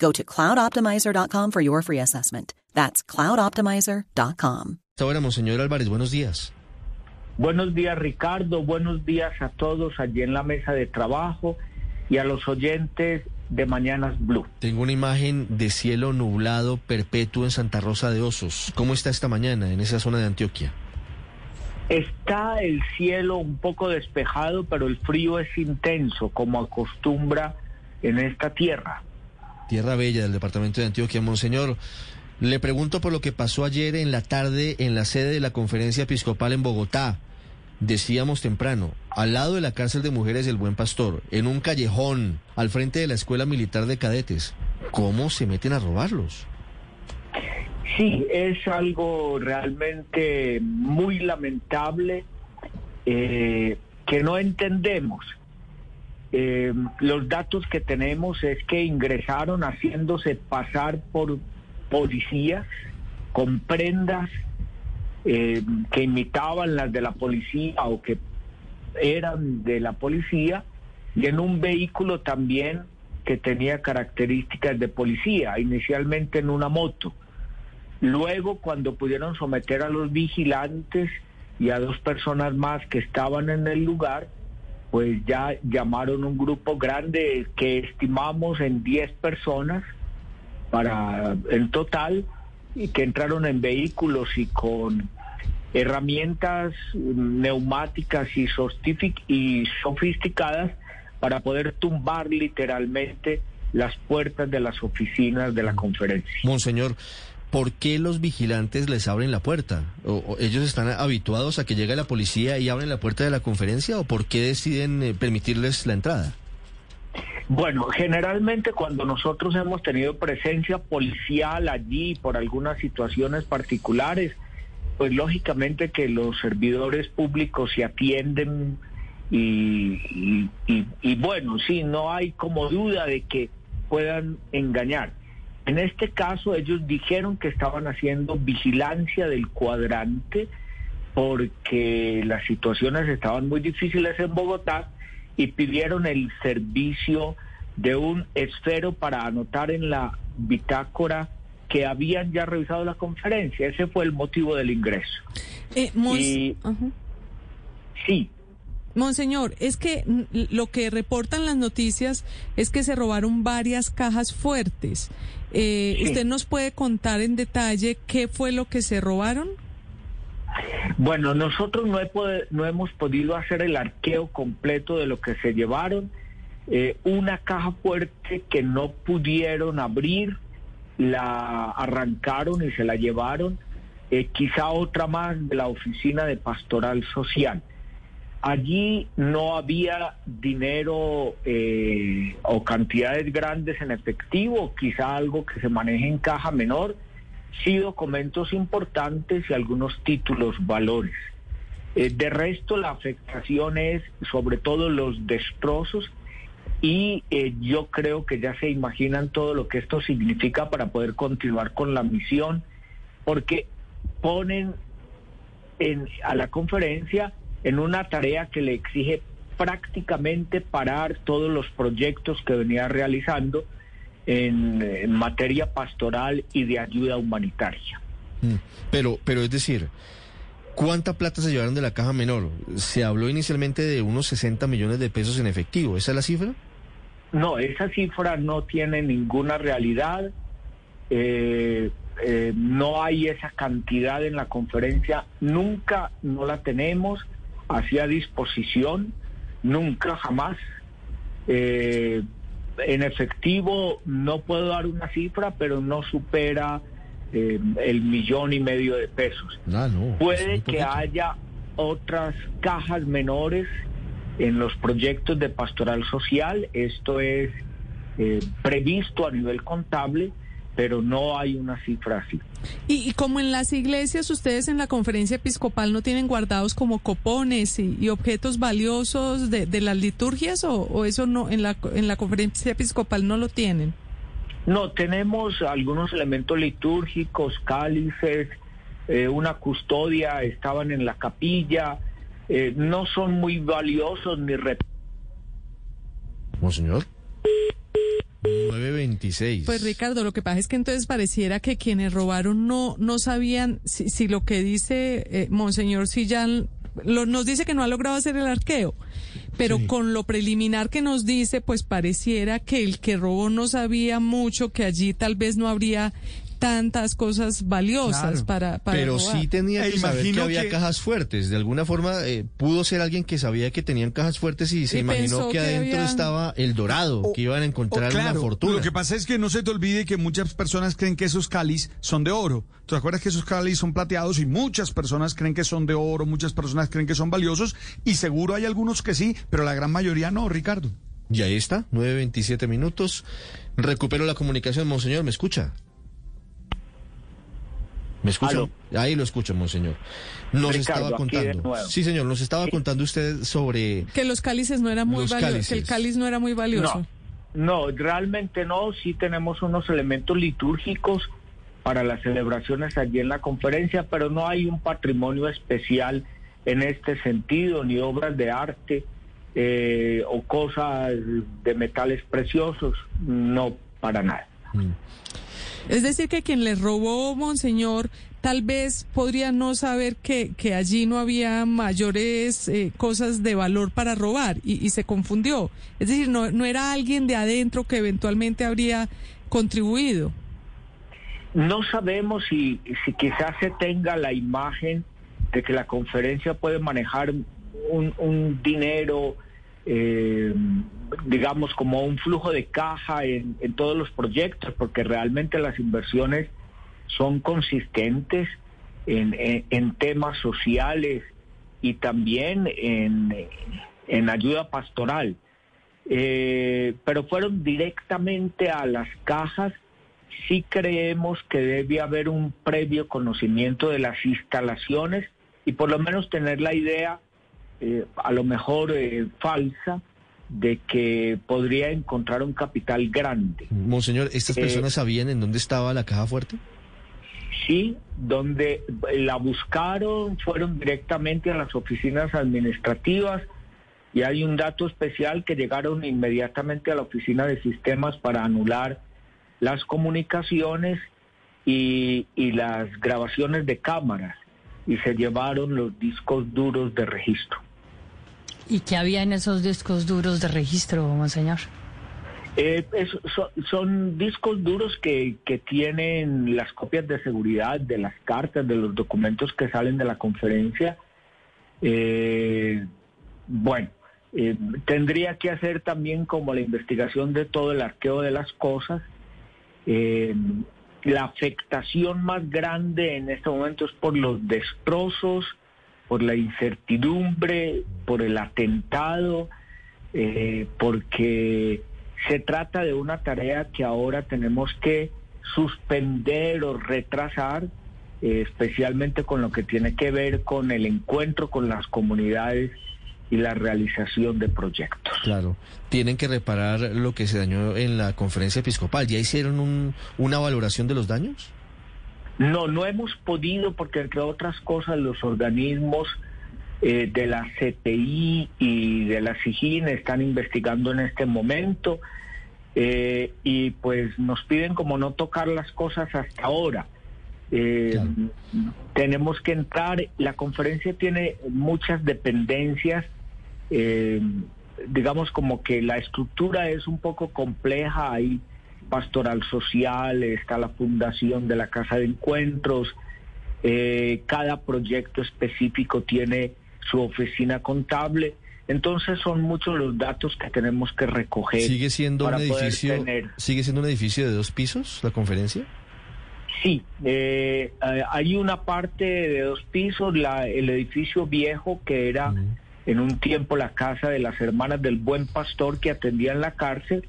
Go to cloudoptimizer.com for your free assessment. That's cloudoptimizer.com. Ahora, Monseñor Álvarez, buenos días. Buenos días, Ricardo. Buenos días a todos allí en la mesa de trabajo y a los oyentes de Mañanas Blue. Tengo una imagen de cielo nublado perpetuo en Santa Rosa de Osos. ¿Cómo está esta mañana en esa zona de Antioquia? Está el cielo un poco despejado, pero el frío es intenso, como acostumbra en esta tierra. Tierra Bella del departamento de Antioquia. Monseñor, le pregunto por lo que pasó ayer en la tarde en la sede de la conferencia episcopal en Bogotá. Decíamos temprano, al lado de la cárcel de mujeres del Buen Pastor, en un callejón, al frente de la Escuela Militar de Cadetes. ¿Cómo se meten a robarlos? Sí, es algo realmente muy lamentable eh, que no entendemos. Eh, los datos que tenemos es que ingresaron haciéndose pasar por policías con prendas eh, que imitaban las de la policía o que eran de la policía y en un vehículo también que tenía características de policía, inicialmente en una moto. Luego, cuando pudieron someter a los vigilantes y a dos personas más que estaban en el lugar, pues ya llamaron un grupo grande que estimamos en 10 personas para en total y que entraron en vehículos y con herramientas neumáticas y, y sofisticadas para poder tumbar literalmente las puertas de las oficinas de la conferencia. Monseñor, ¿por qué los vigilantes les abren la puerta? ¿O, ellos están habituados a que llegue la policía y abren la puerta de la conferencia o por qué deciden eh, permitirles la entrada? Bueno, generalmente cuando nosotros hemos tenido presencia policial allí por algunas situaciones particulares, pues lógicamente que los servidores públicos se atienden y, y, bueno, sí, no hay como duda de que puedan engañar. En este caso ellos dijeron que estaban haciendo vigilancia del cuadrante porque las situaciones estaban muy difíciles en Bogotá y pidieron el servicio de un esfero para anotar en la bitácora que habían ya revisado la conferencia. Ese fue el motivo del ingreso. Eh, Sí. Monseñor, es que lo que reportan las noticias es que se robaron varias cajas fuertes. Eh, ¿Usted nos puede contar en detalle qué fue lo que se robaron? Bueno, nosotros no, no hemos podido hacer el arqueo completo de lo que se llevaron. Eh, una caja fuerte que no pudieron abrir, la arrancaron y se la llevaron. Eh, quizá otra más de la oficina de pastoral social. Allí no había dinero eh, o cantidades grandes en efectivo, quizá algo que se maneje en caja menor, sí documentos importantes y algunos títulos valores. Eh, de resto, la afectación es sobre todo los destrozos y eh, yo creo que ya se imaginan todo lo que esto significa para poder continuar con la misión, porque ponen en, a la conferencia en una tarea que le exige prácticamente parar todos los proyectos que venía realizando en, materia pastoral y de ayuda humanitaria. Mm. Pero, pero es decir, ¿cuánta plata se llevaron de la caja menor? Se habló inicialmente de unos 60 millones de pesos en efectivo. ¿Esa es la cifra? No, esa cifra no tiene ninguna realidad. Eh, eh, no hay esa cantidad en la conferencia, nunca no la tenemos hacia disposición, nunca, jamás. Eh, en efectivo no puedo dar una cifra, pero no supera eh, el millón y medio de pesos. Ah, no, Puede que haya otras cajas menores en los proyectos de pastoral social. Esto es eh, previsto a nivel contable, pero no hay una cifra así. Y, y como en las iglesias, ustedes en la conferencia episcopal no tienen guardados como copones y, y objetos valiosos de, de las liturgias o, o eso no en la en la conferencia episcopal no lo tienen. No, tenemos algunos elementos litúrgicos, cálices, eh, una custodia, estaban en la capilla, eh, no son muy valiosos ni Monseñor. 926. Pues Ricardo, lo que pasa es que entonces pareciera que quienes robaron no no sabían si, si lo que dice eh, Monseñor Sillán lo, nos dice que no ha logrado hacer el arqueo, pero Sí. con lo preliminar que nos dice, pues pareciera que el que robó no sabía mucho, que allí tal vez no habría tantas cosas valiosas Claro. para, para Pero robar. sí tenía E que saber que había que- cajas fuertes. De alguna forma eh, pudo ser alguien que sabía que tenían cajas fuertes y se Y imaginó que, que adentro había- estaba el dorado, O- que iban a encontrar claro, una fortuna. Lo que pasa es que no se te olvide que muchas personas creen que esos cáliz son de oro. ¿Te acuerdas que esos cáliz son plateados y muchas personas creen que son de oro, muchas personas creen que son valiosos y seguro hay algunos que sí, pero la gran mayoría no, Ricardo. Y ahí está, 9.27 minutos. Recupero la comunicación, Monseñor, ¿me escucha? ¿Me escucha? Aló. Ahí lo escucho, Monseñor. Nos Ricardo, estaba contando. Sí, señor, nos estaba contando usted sobre... que los cálices no eran muy valiosos, que el cáliz no era muy valioso. No, no, realmente no. Sí tenemos unos elementos litúrgicos para las celebraciones allí en la conferencia, pero no hay un patrimonio especial en este sentido, ni obras de arte eh, o cosas de metales preciosos, no para nada. Mm. Es decir, que quien les robó, Monseñor, tal vez podría no saber que, que allí no había mayores eh, cosas de valor para robar y, y se confundió. Es decir, no, no era alguien de adentro que eventualmente habría contribuido. No sabemos si, si quizás se tenga la imagen de que la conferencia puede manejar un, un dinero, eh, digamos, como un flujo de caja en, en todos los proyectos, porque realmente las inversiones son consistentes en, en- temas sociales y también en, en ayuda pastoral. Eh, pero fueron directamente a las cajas sí creemos que debe haber un previo conocimiento de las instalaciones y por lo menos tener la idea, eh, a lo mejor eh, falsa, de que podría encontrar un capital grande. Monseñor, ¿estas Eh, personas sabían en dónde estaba la caja fuerte? Sí, donde la buscaron fueron directamente a las oficinas administrativas y hay un dato especial que llegaron inmediatamente a la oficina de sistemas para anular las comunicaciones y, y las grabaciones de cámaras y se llevaron los discos duros de registro. ¿Y qué había en esos discos duros de registro, monseñor? Eh, son discos duros que, que tienen las copias de seguridad de las cartas, de los documentos que salen de la conferencia. Eh, bueno, eh, tendría que hacer también como la investigación de todo el arqueo de las cosas. Eh, la afectación más grande en este momento es por los destrozos, por la incertidumbre, por el atentado, eh, porque se trata de una tarea que ahora tenemos que suspender o retrasar, eh, especialmente con lo que tiene que ver con el encuentro con las comunidades y la realización de proyectos. Claro. Tienen que reparar lo que se dañó en la conferencia episcopal. ¿Ya hicieron un- una valoración de los daños? No, no hemos podido porque entre otras cosas los organismos eh, de la CTI y de la SIGIN están investigando en este momento eh, y pues nos piden como no tocar las cosas hasta ahora. Eh, Claro. Tenemos que entrar, la conferencia tiene muchas dependencias, eh, digamos como que la estructura es un poco compleja, hay pastoral social, está la fundación de la Casa de Encuentros, eh, cada proyecto específico tiene su oficina contable. Entonces son muchos los datos que tenemos que recoger. ¿Sigue siendo un para poder edificio tener- sigue siendo un edificio de dos pisos la conferencia? Sí, eh, eh, hay una parte de dos pisos, la, el edificio viejo que era en un tiempo la casa de las hermanas del Buen Pastor que atendían la cárcel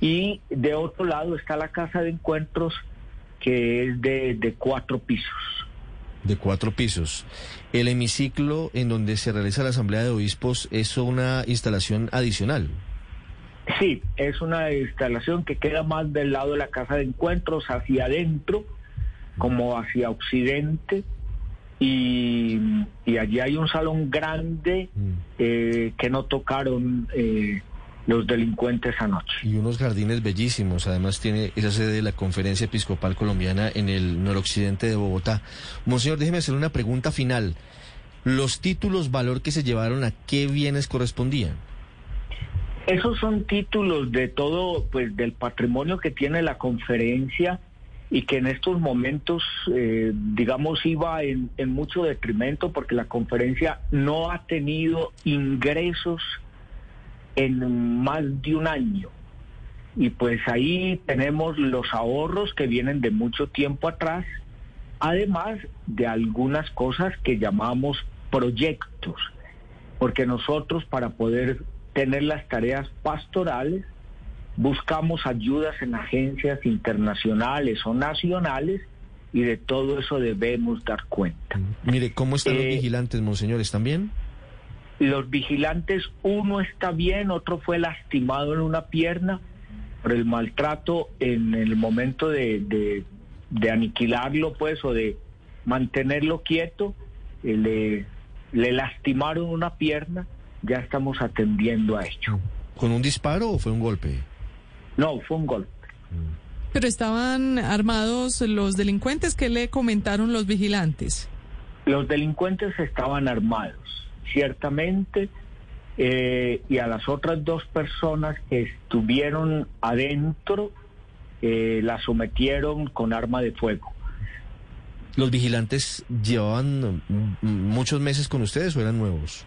y de otro lado está la casa de encuentros que es de, de cuatro pisos. De cuatro pisos. El hemiciclo en donde se realiza la Asamblea de Obispos es una instalación adicional. Sí, es una instalación que queda más del lado de la casa de encuentros hacia adentro, como hacia occidente, y, y allí hay un salón grande eh, que no tocaron eh, los delincuentes anoche. Y unos jardines bellísimos. Además tiene esa sede de la Conferencia Episcopal Colombiana en el noroccidente de Bogotá. Monseñor, déjeme hacer una pregunta final. ¿Los títulos valor que se llevaron a qué bienes correspondían? Esos son títulos de todo, pues del patrimonio que tiene la conferencia y que en estos momentos, eh, digamos, iba en, en mucho detrimento porque la conferencia no ha tenido ingresos en más de un año. Y pues ahí tenemos los ahorros que vienen de mucho tiempo atrás, además de algunas cosas que llamamos proyectos, porque nosotros para poder tener las tareas pastorales buscamos ayudas en agencias internacionales o nacionales y de todo eso debemos dar cuenta. Mire, ¿cómo están los Eh, vigilantes, Monseñor? ¿Están bien? Los vigilantes, uno está bien, otro fue lastimado en una pierna por el maltrato en el momento de, de- de aniquilarlo, pues, o de mantenerlo quieto, eh, le, le lastimaron una pierna, ya estamos atendiendo a ello. ¿Con un disparo o fue un golpe? No, fue un golpe. Pero estaban armados los delincuentes que le comentaron los vigilantes. Los delincuentes estaban armados, ciertamente, eh, y a las otras dos personas que estuvieron adentro eh, las sometieron con arma de fuego. ¿Los vigilantes llevaban mm, muchos meses con ustedes o eran nuevos?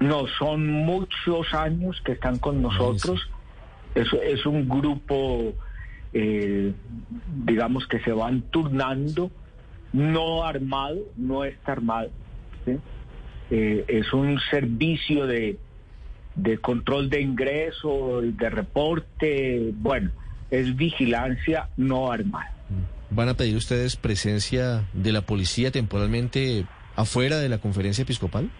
No, son muchos años que están con nosotros. Es, es un grupo, eh, digamos, que se van turnando, no armado, no está armado. ¿sí? Eh, es un servicio de, de control de ingreso, de reporte, bueno, es vigilancia no armada. ¿Van a pedir ustedes presencia de la policía temporalmente afuera de la conferencia episcopal?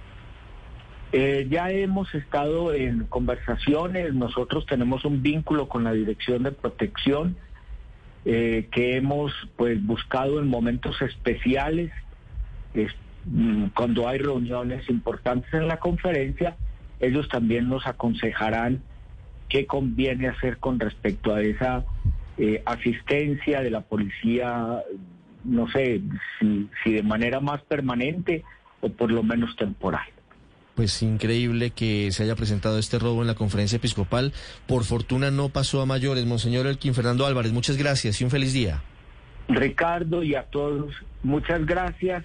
Eh, ya hemos estado en conversaciones, nosotros tenemos un vínculo con la Dirección de Protección eh, que hemos pues buscado en momentos especiales, es- cuando hay reuniones importantes en la conferencia, ellos también nos aconsejarán qué conviene hacer con respecto a esa eh, asistencia de la policía, no sé si, si de manera más permanente o por lo menos temporal. Pues increíble que se haya presentado este robo en la conferencia episcopal. Por fortuna no pasó a mayores. Monseñor Elkin Fernando Álvarez, muchas gracias y un feliz día. Ricardo y a todos, muchas gracias.